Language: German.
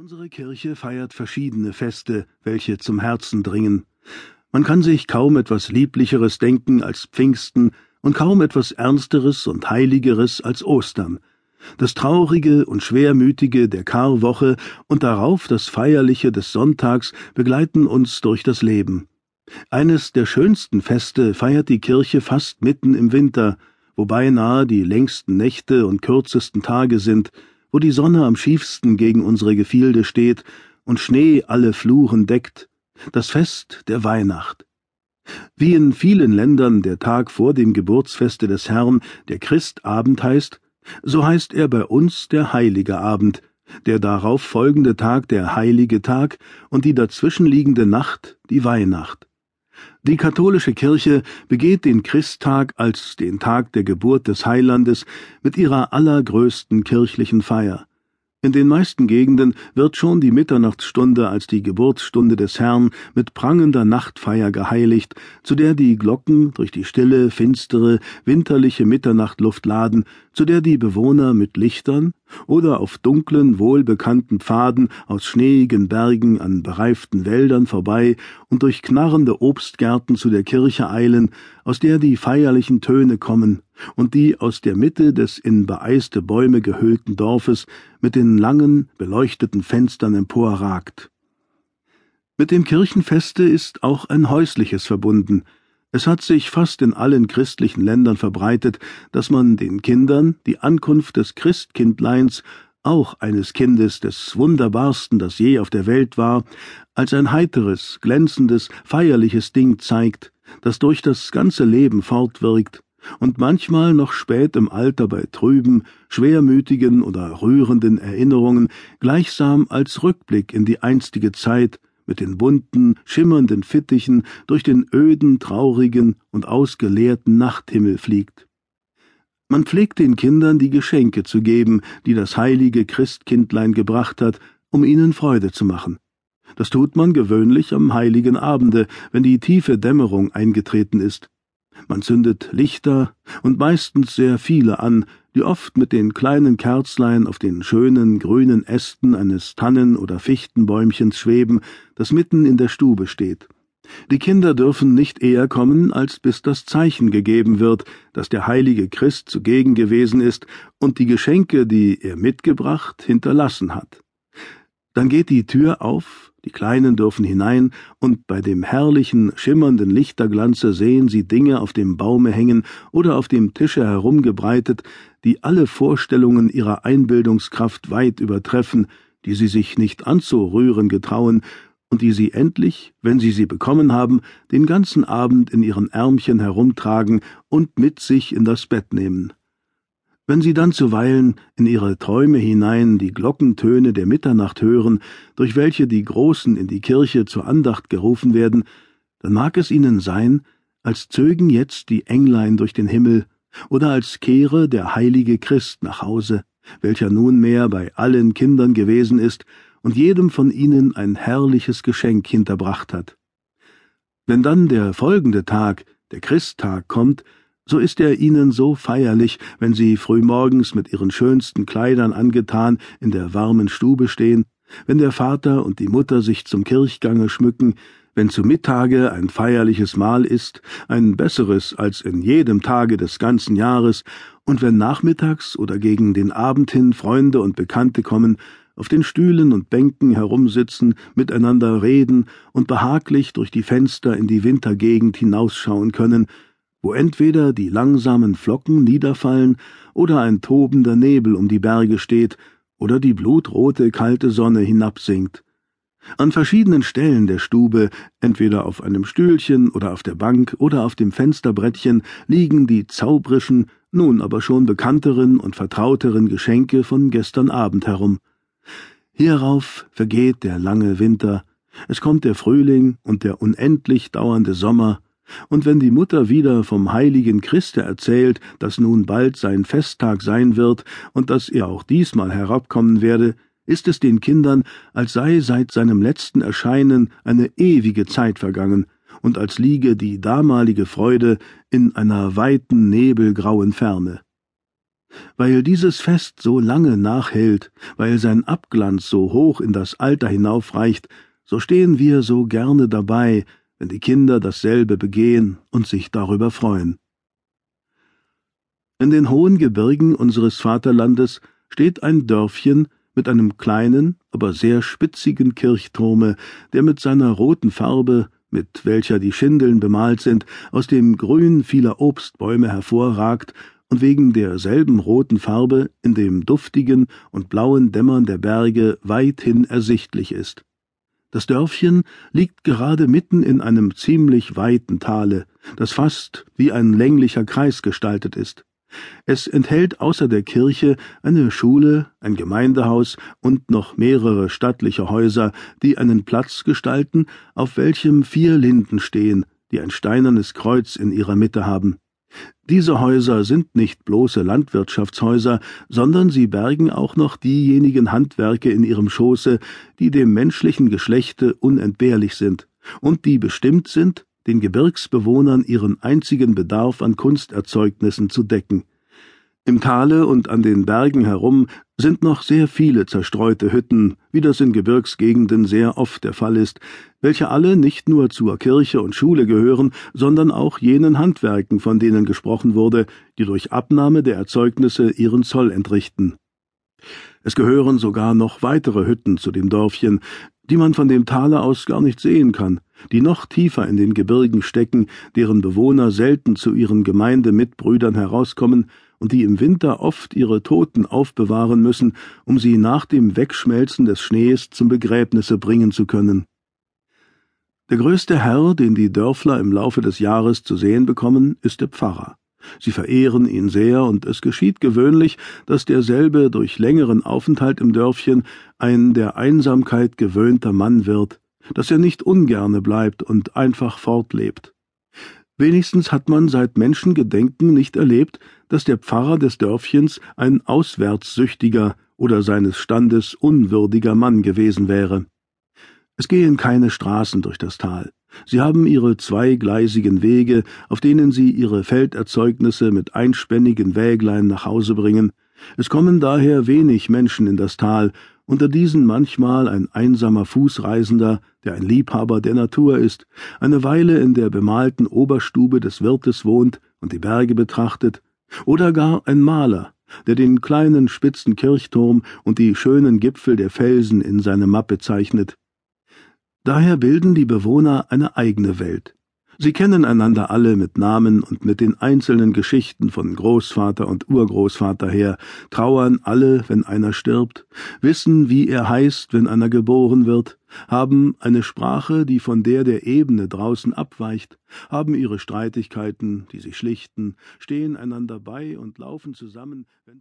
Unsere Kirche feiert verschiedene Feste, welche zum Herzen dringen. Man kann sich kaum etwas Lieblicheres denken als Pfingsten und kaum etwas Ernsteres und Heiligeres als Ostern. Das Traurige und Schwermütige der Karwoche und darauf das Feierliche des Sonntags begleiten uns durch das Leben. Eines der schönsten Feste feiert die Kirche fast mitten im Winter, wo beinahe die längsten Nächte und kürzesten Tage sind, wo die Sonne am schiefsten gegen unsere Gefilde steht und Schnee alle Fluren deckt, das Fest der Weihnacht. Wie in vielen Ländern der Tag vor dem Geburtsfeste des Herrn der Christabend heißt, so heißt er bei uns der Heilige Abend, der darauf folgende Tag der Heilige Tag und die dazwischenliegende Nacht die Weihnacht. Die katholische Kirche begeht den Christtag als den Tag der Geburt des Heilandes mit ihrer allergrößten kirchlichen Feier. In den meisten Gegenden wird schon die Mitternachtsstunde als die Geburtsstunde des Herrn mit prangender Nachtfeier geheiligt, zu der die Glocken durch die stille, finstere, winterliche Mitternachtluft laden, zu der die Bewohner mit Lichtern oder auf dunklen, wohlbekannten Pfaden aus schneeigen Bergen an bereiften Wäldern vorbei und durch knarrende Obstgärten zu der Kirche eilen, aus der die feierlichen Töne kommen, und die aus der Mitte des in beeiste Bäume gehüllten Dorfes mit den langen, beleuchteten Fenstern emporragt. Mit dem Kirchenfeste ist auch ein häusliches verbunden. Es hat sich fast in allen christlichen Ländern verbreitet, dass man den Kindern die Ankunft des Christkindleins, auch eines Kindes des wunderbarsten, das je auf der Welt war, als ein heiteres, glänzendes, feierliches Ding zeigt, das durch das ganze Leben fortwirkt und manchmal noch spät im Alter bei trüben, schwermütigen oder rührenden Erinnerungen gleichsam als Rückblick in die einstige Zeit mit den bunten, schimmernden Fittichen durch den öden, traurigen und ausgeleerten Nachthimmel fliegt. Man pflegt den Kindern die Geschenke zu geben, die das heilige Christkindlein gebracht hat, um ihnen Freude zu machen. Das tut man gewöhnlich am heiligen Abende, wenn die tiefe Dämmerung eingetreten ist. Man zündet Lichter und meistens sehr viele an, die oft mit den kleinen Kerzlein auf den schönen grünen Ästen eines Tannen- oder Fichtenbäumchens schweben, das mitten in der Stube steht. Die Kinder dürfen nicht eher kommen, als bis das Zeichen gegeben wird, dass der heilige Christ zugegen gewesen ist und die Geschenke, die er mitgebracht, hinterlassen hat. Dann geht die Tür auf, die Kleinen dürfen hinein, und bei dem herrlichen, schimmernden Lichterglanze sehen sie Dinge auf dem Baume hängen oder auf dem Tische herumgebreitet, die alle Vorstellungen ihrer Einbildungskraft weit übertreffen, die sie sich nicht anzurühren getrauen, und die sie endlich, wenn sie sie bekommen haben, den ganzen Abend in ihren Ärmchen herumtragen und mit sich in das Bett nehmen. Wenn sie dann zuweilen in ihre Träume hinein die Glockentöne der Mitternacht hören, durch welche die Großen in die Kirche zur Andacht gerufen werden, dann mag es ihnen sein, als zögen jetzt die Englein durch den Himmel oder als kehre der heilige Christ nach Hause, welcher nunmehr bei allen Kindern gewesen ist und jedem von ihnen ein herrliches Geschenk hinterbracht hat. Wenn dann der folgende Tag, der Christtag, kommt, so ist er ihnen so feierlich, wenn sie frühmorgens mit ihren schönsten Kleidern angetan in der warmen Stube stehen, wenn der Vater und die Mutter sich zum Kirchgange schmücken, wenn zu Mittage ein feierliches Mahl ist, ein besseres als in jedem Tage des ganzen Jahres, und wenn nachmittags oder gegen den Abend hin Freunde und Bekannte kommen, auf den Stühlen und Bänken herumsitzen, miteinander reden und behaglich durch die Fenster in die Wintergegend hinausschauen können, wo entweder die langsamen Flocken niederfallen oder ein tobender Nebel um die Berge steht oder die blutrote kalte Sonne hinabsinkt. An verschiedenen Stellen der Stube, entweder auf einem Stühlchen oder auf der Bank oder auf dem Fensterbrettchen, liegen die zaubrischen, nun aber schon bekannteren und vertrauteren Geschenke von gestern Abend herum. Hierauf vergeht der lange Winter, es kommt der Frühling und der unendlich dauernde Sommer, und wenn die Mutter wieder vom heiligen Christe erzählt, dass nun bald sein Festtag sein wird und dass er auch diesmal herabkommen werde, ist es den Kindern, als sei seit seinem letzten Erscheinen eine ewige Zeit vergangen und als liege die damalige Freude in einer weiten nebelgrauen Ferne. Weil dieses Fest so lange nachhält, weil sein Abglanz so hoch in das Alter hinaufreicht, so stehen wir so gerne dabei, wenn die Kinder dasselbe begehen und sich darüber freuen. In den hohen Gebirgen unseres Vaterlandes steht ein Dörfchen mit einem kleinen, aber sehr spitzigen Kirchturme, der mit seiner roten Farbe, mit welcher die Schindeln bemalt sind, aus dem Grün vieler Obstbäume hervorragt und wegen derselben roten Farbe in dem duftigen und blauen Dämmern der Berge weithin ersichtlich ist. Das Dörfchen liegt gerade mitten in einem ziemlich weiten Tale, das fast wie ein länglicher Kreis gestaltet ist. Es enthält außer der Kirche eine Schule, ein Gemeindehaus und noch mehrere stattliche Häuser, die einen Platz gestalten, auf welchem vier Linden stehen, die ein steinernes Kreuz in ihrer Mitte haben. Diese Häuser sind nicht bloße Landwirtschaftshäuser, sondern sie bergen auch noch diejenigen Handwerke in ihrem Schoße, die dem menschlichen Geschlechte unentbehrlich sind und die bestimmt sind, den Gebirgsbewohnern ihren einzigen Bedarf an Kunsterzeugnissen zu decken. Im Tale und an den Bergen herum sind noch sehr viele zerstreute Hütten, wie das in Gebirgsgegenden sehr oft der Fall ist, welche alle nicht nur zur Kirche und Schule gehören, sondern auch jenen Handwerken, von denen gesprochen wurde, die durch Abnahme der Erzeugnisse ihren Zoll entrichten. Es gehören sogar noch weitere Hütten zu dem Dörfchen, die man von dem Tale aus gar nicht sehen kann, die noch tiefer in den Gebirgen stecken, deren Bewohner selten zu ihren Gemeindemitbrüdern herauskommen und die im Winter oft ihre Toten aufbewahren müssen, um sie nach dem Wegschmelzen des Schnees zum Begräbnisse bringen zu können. Der größte Herr, den die Dörfler im Laufe des Jahres zu sehen bekommen, ist der Pfarrer. Sie verehren ihn sehr, und es geschieht gewöhnlich, dass derselbe durch längeren Aufenthalt im Dörfchen ein der Einsamkeit gewöhnter Mann wird, dass er nicht ungerne bleibt und einfach fortlebt. Wenigstens hat man seit Menschengedenken nicht erlebt, dass der Pfarrer des Dörfchens ein auswärtssüchtiger oder seines Standes unwürdiger Mann gewesen wäre. Es gehen keine Straßen durch das Tal. Sie haben ihre zweigleisigen Wege, auf denen sie ihre Felderzeugnisse mit einspännigen Wäglein nach Hause bringen. Es kommen daher wenig Menschen in das Tal, unter diesen manchmal ein einsamer Fußreisender, der ein Liebhaber der Natur ist, eine Weile in der bemalten Oberstube des Wirtes wohnt und die Berge betrachtet, oder gar ein Maler, der den kleinen spitzen Kirchturm und die schönen Gipfel der Felsen in seine Mappe zeichnet. Daher bilden die Bewohner eine eigene Welt, Sie kennen einander alle mit Namen und mit den einzelnen Geschichten von Großvater und Urgroßvater her, trauern alle, wenn einer stirbt, wissen, wie er heißt, wenn einer geboren wird, haben eine Sprache, die von der der Ebene draußen abweicht, haben ihre Streitigkeiten, die sie schlichten, stehen einander bei und laufen zusammen, wenn